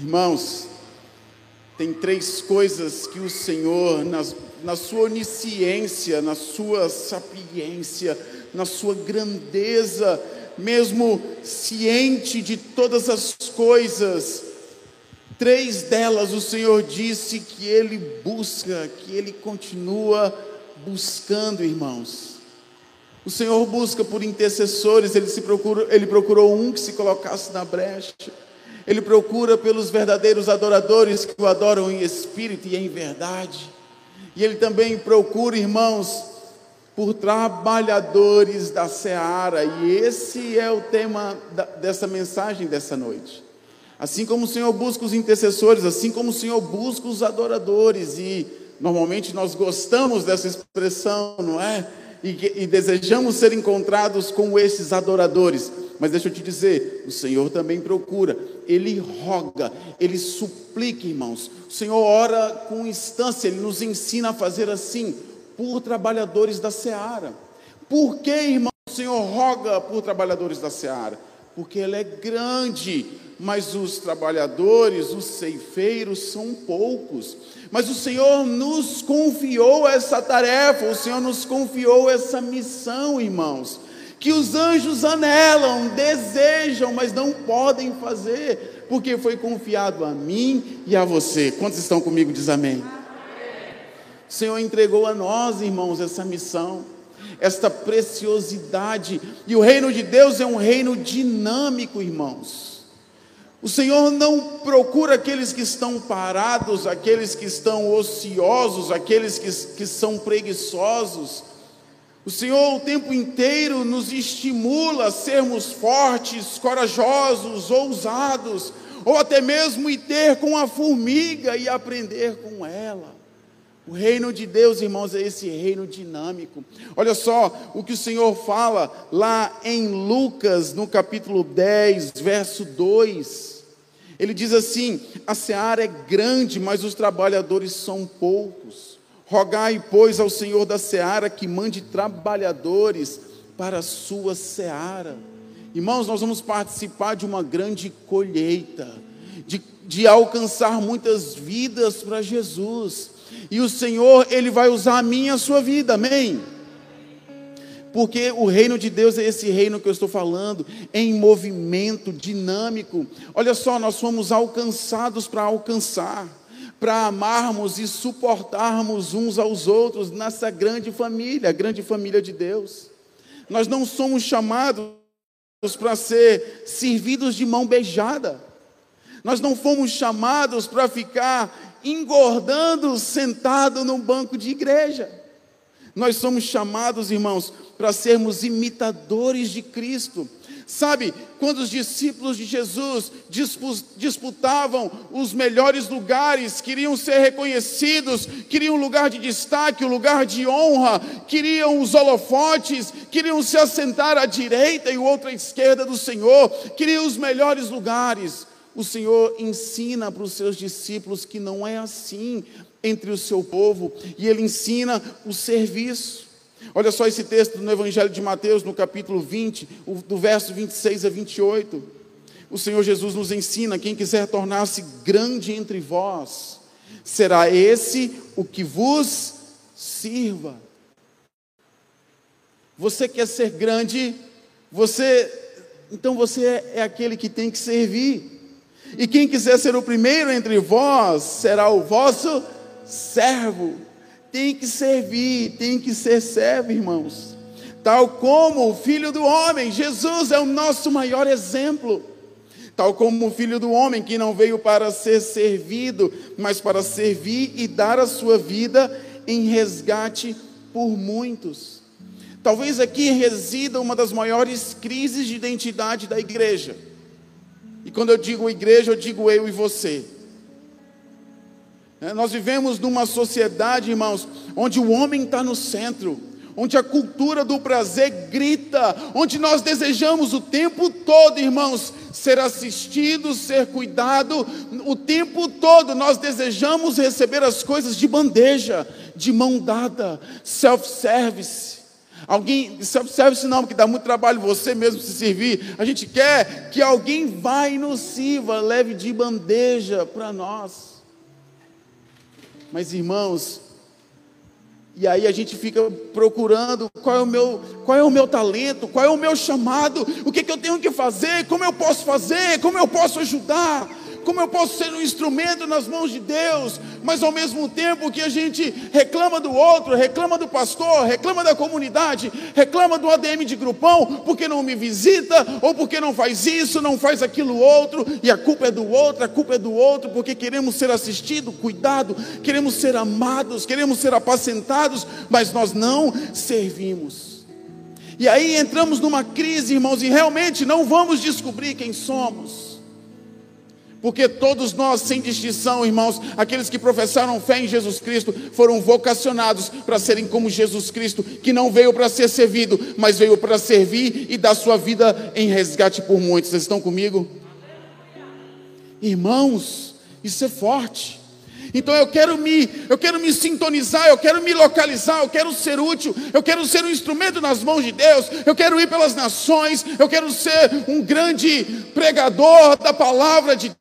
Irmãos, tem três coisas que o Senhor, na sua onisciência, na sua sapiência, na sua grandeza, mesmo ciente de todas as coisas, três delas o Senhor disse que Ele busca, que Ele continua buscando, irmãos. O Senhor busca por intercessores, ele, se ele procurou um que se colocasse na brecha. Ele procura pelos verdadeiros adoradores que o adoram em espírito e em verdade. E ele também procura, irmãos, por trabalhadores da seara. E esse é o tema da, dessa mensagem dessa noite. Assim como o Senhor busca os intercessores, assim como o Senhor busca os adoradores. E normalmente nós gostamos dessa expressão, não é? e, e desejamos ser encontrados com esses adoradores. Mas deixa eu te dizer, o Senhor também procura, Ele roga, Ele suplica, irmãos. O Senhor ora com instância, Ele nos ensina a fazer assim, por trabalhadores da seara. Por que, irmão, o Senhor roga por trabalhadores da seara? Porque Ele é grande, mas os trabalhadores, os ceifeiros são poucos. Mas o Senhor nos confiou essa tarefa, o Senhor nos confiou essa missão, irmãos, que os anjos anelam, desejam, mas não podem fazer, porque foi confiado a mim e a você. Quantos estão comigo? Diz amém. O Senhor entregou a nós, irmãos, essa missão, esta preciosidade, e o reino de Deus é um reino dinâmico, irmãos. O Senhor não procura aqueles que estão parados, aqueles que estão ociosos, aqueles que, que são preguiçosos. O Senhor o tempo inteiro nos estimula a sermos fortes, corajosos, ousados, ou até mesmo ir ter com a formiga e aprender com ela. O reino de Deus, irmãos, é esse reino dinâmico. Olha só o que o Senhor fala lá em Lucas, no capítulo 10, verso 2. Ele diz assim: A seara é grande, mas os trabalhadores são poucos. Rogai, pois, ao Senhor da seara que mande trabalhadores para a sua seara. Irmãos, nós vamos participar de uma grande colheita, de, de alcançar muitas vidas para Jesus. E o Senhor, Ele vai usar a minha e a sua vida, amém? Porque o reino de Deus é esse reino que eu estou falando, em movimento, dinâmico. Olha só, nós fomos alcançados para alcançar, para amarmos e suportarmos uns aos outros nessa grande família, a grande família de Deus. Nós não somos chamados para ser servidos de mão beijada. Nós não fomos chamados para ficar engordando sentado num banco de igreja. Nós somos chamados, irmãos, para sermos imitadores de Cristo. Sabe, quando os discípulos de Jesus disputavam os melhores lugares, queriam ser reconhecidos, queriam um lugar de destaque, um lugar de honra, queriam os holofotes, queriam se assentar à direita e o outro à esquerda do Senhor, queriam os melhores lugares o Senhor ensina para os seus discípulos que não é assim entre o seu povo, e ele ensina o serviço. Olha só esse texto no Evangelho de Mateus, no capítulo 20, do verso 26 a 28. O Senhor Jesus nos ensina: quem quiser tornar-se grande entre vós, será esse o que vos sirva. Você quer ser grande, você, então você é, é aquele que tem que servir. E quem quiser ser o primeiro entre vós será o vosso servo. Tem que servir, tem que ser servo, irmãos. Tal como o filho do homem, Jesus é o nosso maior exemplo. Tal como o filho do homem que não veio para ser servido, mas para servir e dar a sua vida em resgate por muitos. Talvez aqui resida uma das maiores crises de identidade da igreja e quando eu digo igreja, eu digo eu e você. É, nós vivemos numa sociedade, irmãos, onde o homem está no centro, onde a cultura do prazer grita, onde nós desejamos o tempo todo, irmãos, ser assistido, ser cuidado, o tempo todo nós desejamos receber as coisas de bandeja, de mão dada, self-service. Alguém, serve se não, porque dá muito trabalho você mesmo se servir. A gente quer que alguém vá e nos sirva, leve de bandeja para nós. Mas irmãos, e aí a gente fica procurando qual é o meu, qual é o meu talento, qual é o meu chamado, o que, que eu tenho que fazer, como eu posso fazer, como eu posso ajudar como eu posso ser um instrumento nas mãos de Deus, mas ao mesmo tempo que a gente reclama do outro, reclama do pastor, reclama da comunidade, reclama do ADM de grupão, porque não me visita, ou porque não faz isso, não faz aquilo outro, e a culpa é do outro, a culpa é do outro, porque queremos ser assistidos, cuidado, queremos ser amados, queremos ser apacentados, mas nós não servimos. E aí entramos numa crise, irmãos, e realmente não vamos descobrir quem somos. Porque todos nós, sem distinção, irmãos, aqueles que professaram fé em Jesus Cristo, foram vocacionados para serem como Jesus Cristo, que não veio para ser servido, mas veio para servir e dar sua vida em resgate por muitos. Vocês estão comigo? Irmãos, isso é forte. Então eu quero me, eu quero me sintonizar, eu quero me localizar, eu quero ser útil, eu quero ser um instrumento nas mãos de Deus, eu quero ir pelas nações, eu quero ser um grande pregador da palavra de Deus,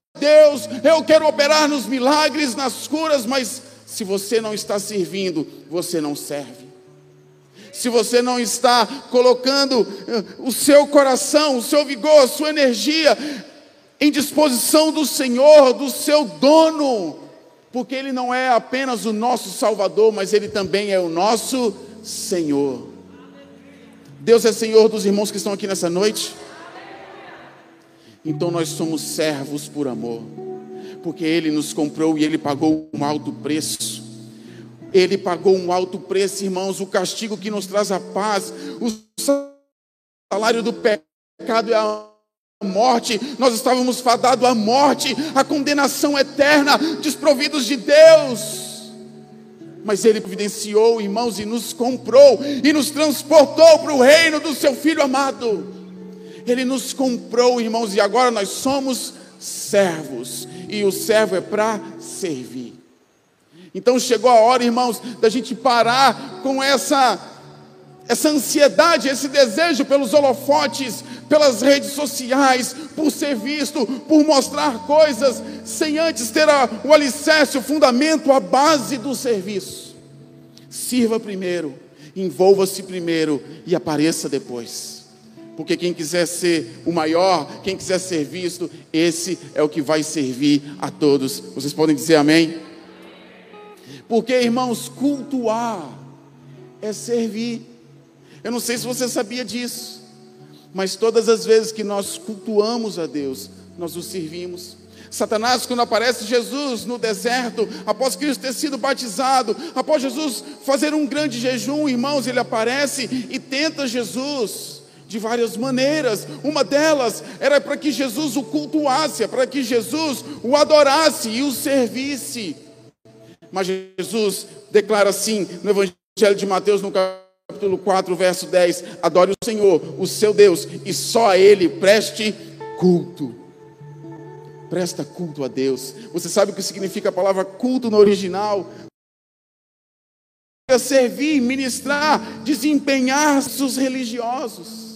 eu quero operar nos milagres, nas curas, mas se você não está servindo, você não serve. Se você não está colocando eh, o seu coração, o seu vigor, a sua energia em disposição do Senhor, do seu dono, porque Ele não é apenas o nosso Salvador, mas Ele também é o nosso Senhor. Deus é Senhor dos irmãos que estão aqui nessa noite. Então nós somos servos por amor, porque Ele nos comprou e Ele pagou um alto preço. Ele pagou um alto preço, irmãos, o castigo que nos traz a paz, o salário do pecado é a morte, nós estávamos fadados à morte, à condenação eterna, desprovidos de Deus. Mas Ele providenciou, irmãos, e nos comprou e nos transportou para o reino do Seu Filho amado. Ele nos comprou, irmãos, e agora nós somos servos, e o servo é para servir. Então chegou a hora, irmãos, da gente parar com essa essa ansiedade, esse desejo pelos holofotes, pelas redes sociais, por ser visto, por mostrar coisas, sem antes ter a, o alicerce, o fundamento, a base do serviço. Sirva primeiro, envolva-se primeiro e apareça depois porque quem quiser ser o maior, quem quiser ser visto, esse é o que vai servir a todos. Vocês podem dizer amém? Porque, irmãos, cultuar é servir. Eu não sei se você sabia disso, mas todas as vezes que nós cultuamos a Deus, nós o servimos. Satanás, quando aparece Jesus no deserto, após Cristo ter sido batizado, após Jesus fazer um grande jejum, irmãos, ele aparece e tenta Jesus de várias maneiras. Uma delas era para que Jesus o cultuasse, para que Jesus o adorasse e o servisse. Mas Jesus declara assim no Evangelho de Mateus, no capítulo 4, verso 10: Adore o Senhor, o seu Deus, e só a Ele preste culto. Presta culto a Deus. Você sabe o que significa a palavra culto no original? Servir, ministrar, desempenhar os religiosos.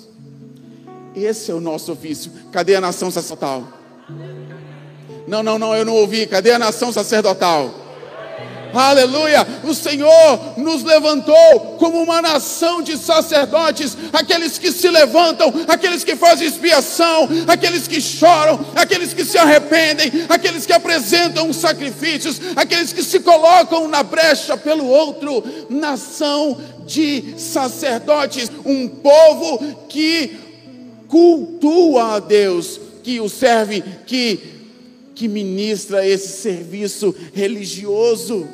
Esse é o nosso ofício. Cadê a nação sacerdotal? Não, não, não, eu não ouvi. Cadê a nação sacerdotal? Aleluia! O Senhor nos levantou como uma nação de sacerdotes, aqueles que se levantam, aqueles que fazem expiação, aqueles que choram, aqueles que se arrependem, aqueles que apresentam sacrifícios, aqueles que se colocam na brecha pelo outro. Nação de sacerdotes, um povo que cultua a Deus, que o serve, que, que ministra esse serviço religioso.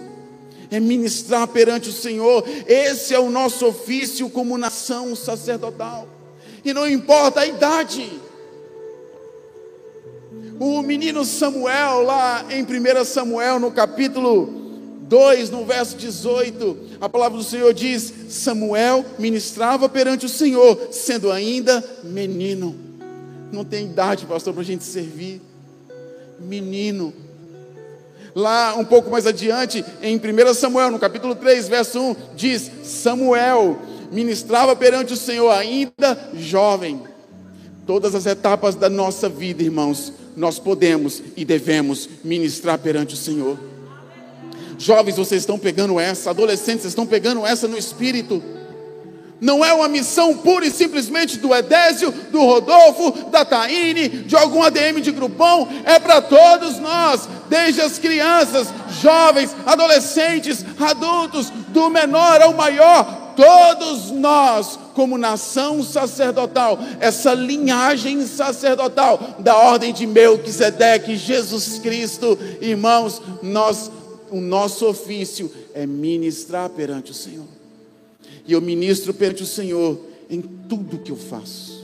É ministrar perante o Senhor, esse é o nosso ofício como nação sacerdotal, e não importa a idade, o menino Samuel, lá em 1 Samuel, no capítulo 2, no verso 18, a palavra do Senhor diz: Samuel ministrava perante o Senhor, sendo ainda menino. Não tem idade, pastor, para a gente servir. Menino. Lá um pouco mais adiante, em 1 Samuel, no capítulo 3, verso 1, diz: Samuel ministrava perante o Senhor ainda jovem. Todas as etapas da nossa vida, irmãos, nós podemos e devemos ministrar perante o Senhor. Jovens, vocês estão pegando essa, adolescentes, vocês estão pegando essa no espírito. Não é uma missão pura e simplesmente do Edésio, do Rodolfo, da Taine, de algum ADM de grupão, é para todos nós, desde as crianças, jovens, adolescentes, adultos, do menor ao maior, todos nós, como nação sacerdotal, essa linhagem sacerdotal da ordem de Melquisedeque, Jesus Cristo, irmãos, nós, o nosso ofício é ministrar perante o Senhor. E eu ministro perante o Senhor em tudo que eu faço.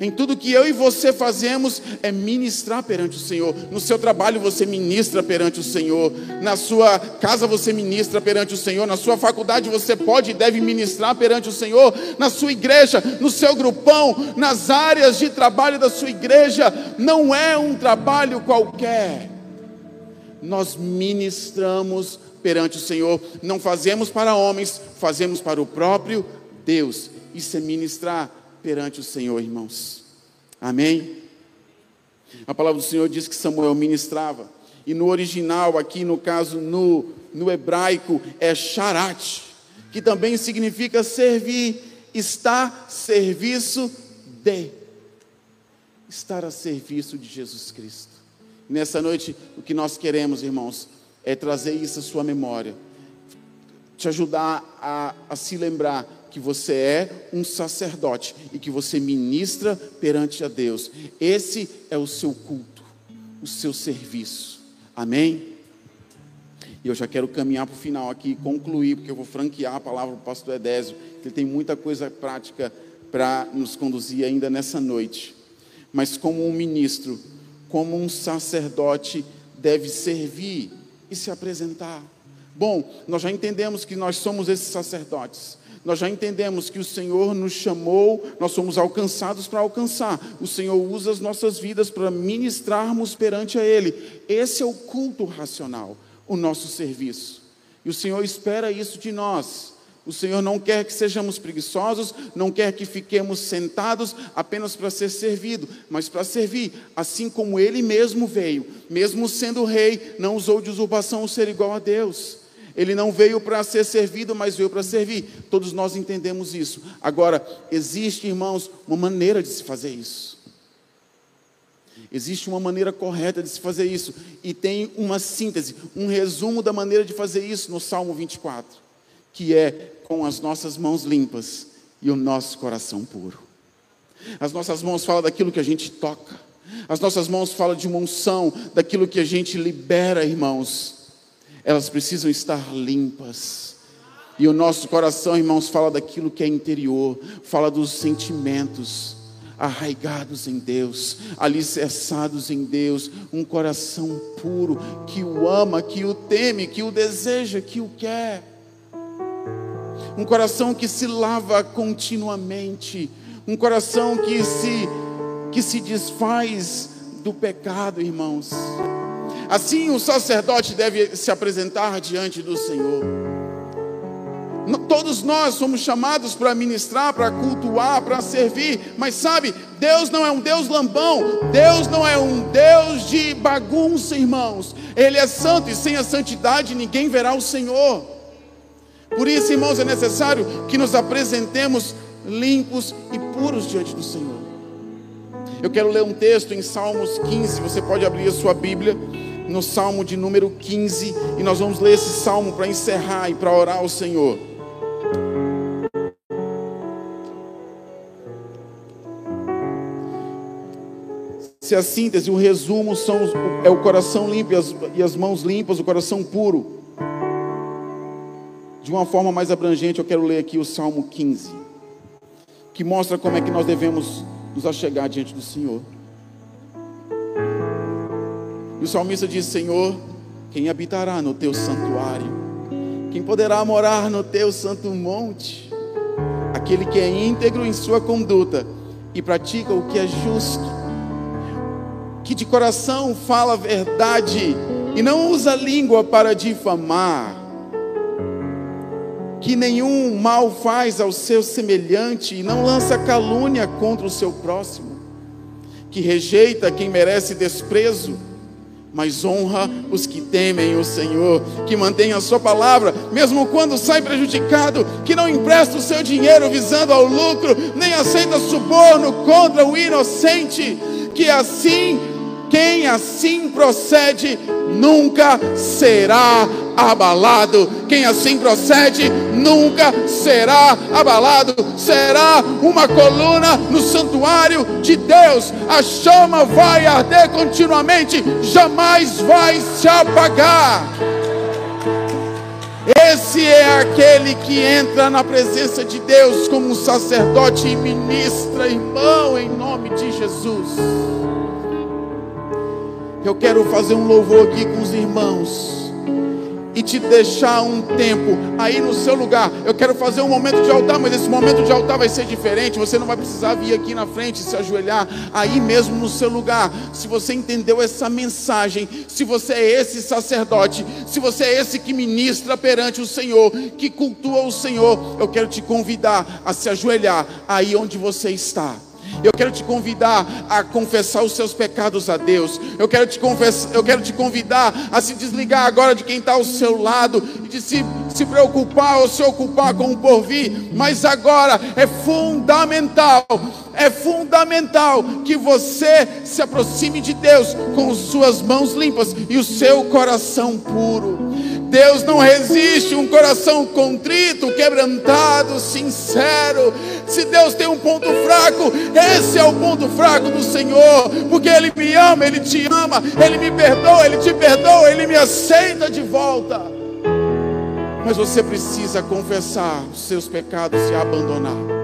Em tudo que eu e você fazemos é ministrar perante o Senhor. No seu trabalho você ministra perante o Senhor. Na sua casa você ministra perante o Senhor. Na sua faculdade você pode e deve ministrar perante o Senhor. Na sua igreja, no seu grupão, nas áreas de trabalho da sua igreja. Não é um trabalho qualquer. Nós ministramos perante o Senhor. Não fazemos para homens, fazemos para o próprio Deus. Isso é ministrar perante o Senhor, irmãos. Amém? A palavra do Senhor diz que Samuel ministrava. E no original, aqui no caso, no, no hebraico, é charat, que também significa servir, estar serviço de. Estar a serviço de Jesus Cristo. Nessa noite, o que nós queremos, irmãos, é trazer isso à sua memória, te ajudar a, a se lembrar que você é um sacerdote e que você ministra perante a Deus. Esse é o seu culto, o seu serviço. Amém? E eu já quero caminhar para o final aqui, concluir, porque eu vou franquear a palavra para o pastor Edésio, que ele tem muita coisa prática para nos conduzir ainda nessa noite. Mas como um ministro, como um sacerdote deve servir e se apresentar. Bom, nós já entendemos que nós somos esses sacerdotes. Nós já entendemos que o Senhor nos chamou, nós somos alcançados para alcançar. O Senhor usa as nossas vidas para ministrarmos perante a Ele. Esse é o culto racional, o nosso serviço. E o Senhor espera isso de nós. O Senhor não quer que sejamos preguiçosos, não quer que fiquemos sentados apenas para ser servido, mas para servir, assim como Ele mesmo veio, mesmo sendo rei, não usou de usurpação ser igual a Deus. Ele não veio para ser servido, mas veio para servir. Todos nós entendemos isso. Agora, existe, irmãos, uma maneira de se fazer isso. Existe uma maneira correta de se fazer isso. E tem uma síntese, um resumo da maneira de fazer isso no Salmo 24, que é com as nossas mãos limpas e o nosso coração puro. As nossas mãos falam daquilo que a gente toca. As nossas mãos falam de uma unção, daquilo que a gente libera, irmãos. Elas precisam estar limpas. E o nosso coração, irmãos, fala daquilo que é interior, fala dos sentimentos arraigados em Deus, alicerçados em Deus, um coração puro que o ama, que o teme, que o deseja, que o quer um coração que se lava continuamente, um coração que se que se desfaz do pecado, irmãos. Assim o sacerdote deve se apresentar diante do Senhor. Todos nós somos chamados para ministrar, para cultuar, para servir, mas sabe, Deus não é um Deus lambão, Deus não é um Deus de bagunça, irmãos. Ele é santo e sem a santidade ninguém verá o Senhor. Por isso, irmãos, é necessário que nos apresentemos limpos e puros diante do Senhor. Eu quero ler um texto em Salmos 15, você pode abrir a sua Bíblia no Salmo de número 15, e nós vamos ler esse salmo para encerrar e para orar ao Senhor. Se a síntese, o resumo são, é o coração limpo e as, e as mãos limpas, o coração puro. De uma forma mais abrangente, eu quero ler aqui o Salmo 15, que mostra como é que nós devemos nos achegar diante do Senhor. E o salmista diz: Senhor, quem habitará no teu santuário? Quem poderá morar no teu santo monte? Aquele que é íntegro em sua conduta e pratica o que é justo, que de coração fala a verdade e não usa língua para difamar que nenhum mal faz ao seu semelhante e não lança calúnia contra o seu próximo, que rejeita quem merece desprezo, mas honra os que temem o Senhor, que mantém a sua palavra, mesmo quando sai prejudicado, que não empresta o seu dinheiro visando ao lucro, nem aceita suborno contra o inocente, que assim, quem assim procede, nunca será abalado. Quem assim procede nunca será abalado. Será uma coluna no santuário de Deus. A chama vai arder continuamente, jamais vai se apagar. Esse é aquele que entra na presença de Deus como um sacerdote e ministra, irmão, em nome de Jesus. Eu quero fazer um louvor aqui com os irmãos e te deixar um tempo aí no seu lugar. Eu quero fazer um momento de altar, mas esse momento de altar vai ser diferente. Você não vai precisar vir aqui na frente se ajoelhar aí mesmo no seu lugar. Se você entendeu essa mensagem, se você é esse sacerdote, se você é esse que ministra perante o Senhor, que cultua o Senhor, eu quero te convidar a se ajoelhar aí onde você está. Eu quero te convidar a confessar os seus pecados a Deus. Eu quero te, confessar, eu quero te convidar a se desligar agora de quem está ao seu lado e de se, se preocupar ou se ocupar com o porvir. Mas agora é fundamental, é fundamental que você se aproxime de Deus com suas mãos limpas e o seu coração puro. Deus não resiste um coração contrito, quebrantado, sincero. Se Deus tem um ponto fraco, esse é o ponto fraco do Senhor, porque Ele me ama, Ele te ama, Ele me perdoa, Ele te perdoa, Ele me aceita de volta. Mas você precisa confessar os seus pecados e abandonar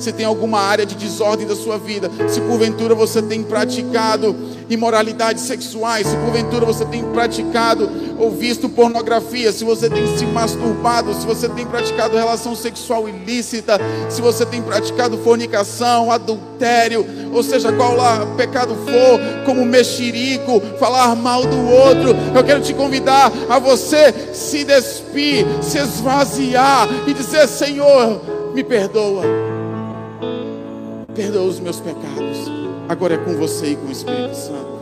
se tem alguma área de desordem da sua vida, se porventura você tem praticado imoralidades sexuais, se porventura você tem praticado ou visto pornografia, se você tem se masturbado, se você tem praticado relação sexual ilícita, se você tem praticado fornicação, adultério, ou seja, qual lá pecado for, como mexerico, falar mal do outro, eu quero te convidar a você se despir, se esvaziar e dizer: Senhor, me perdoa perdoa os meus pecados. Agora é com você e com o Espírito Santo.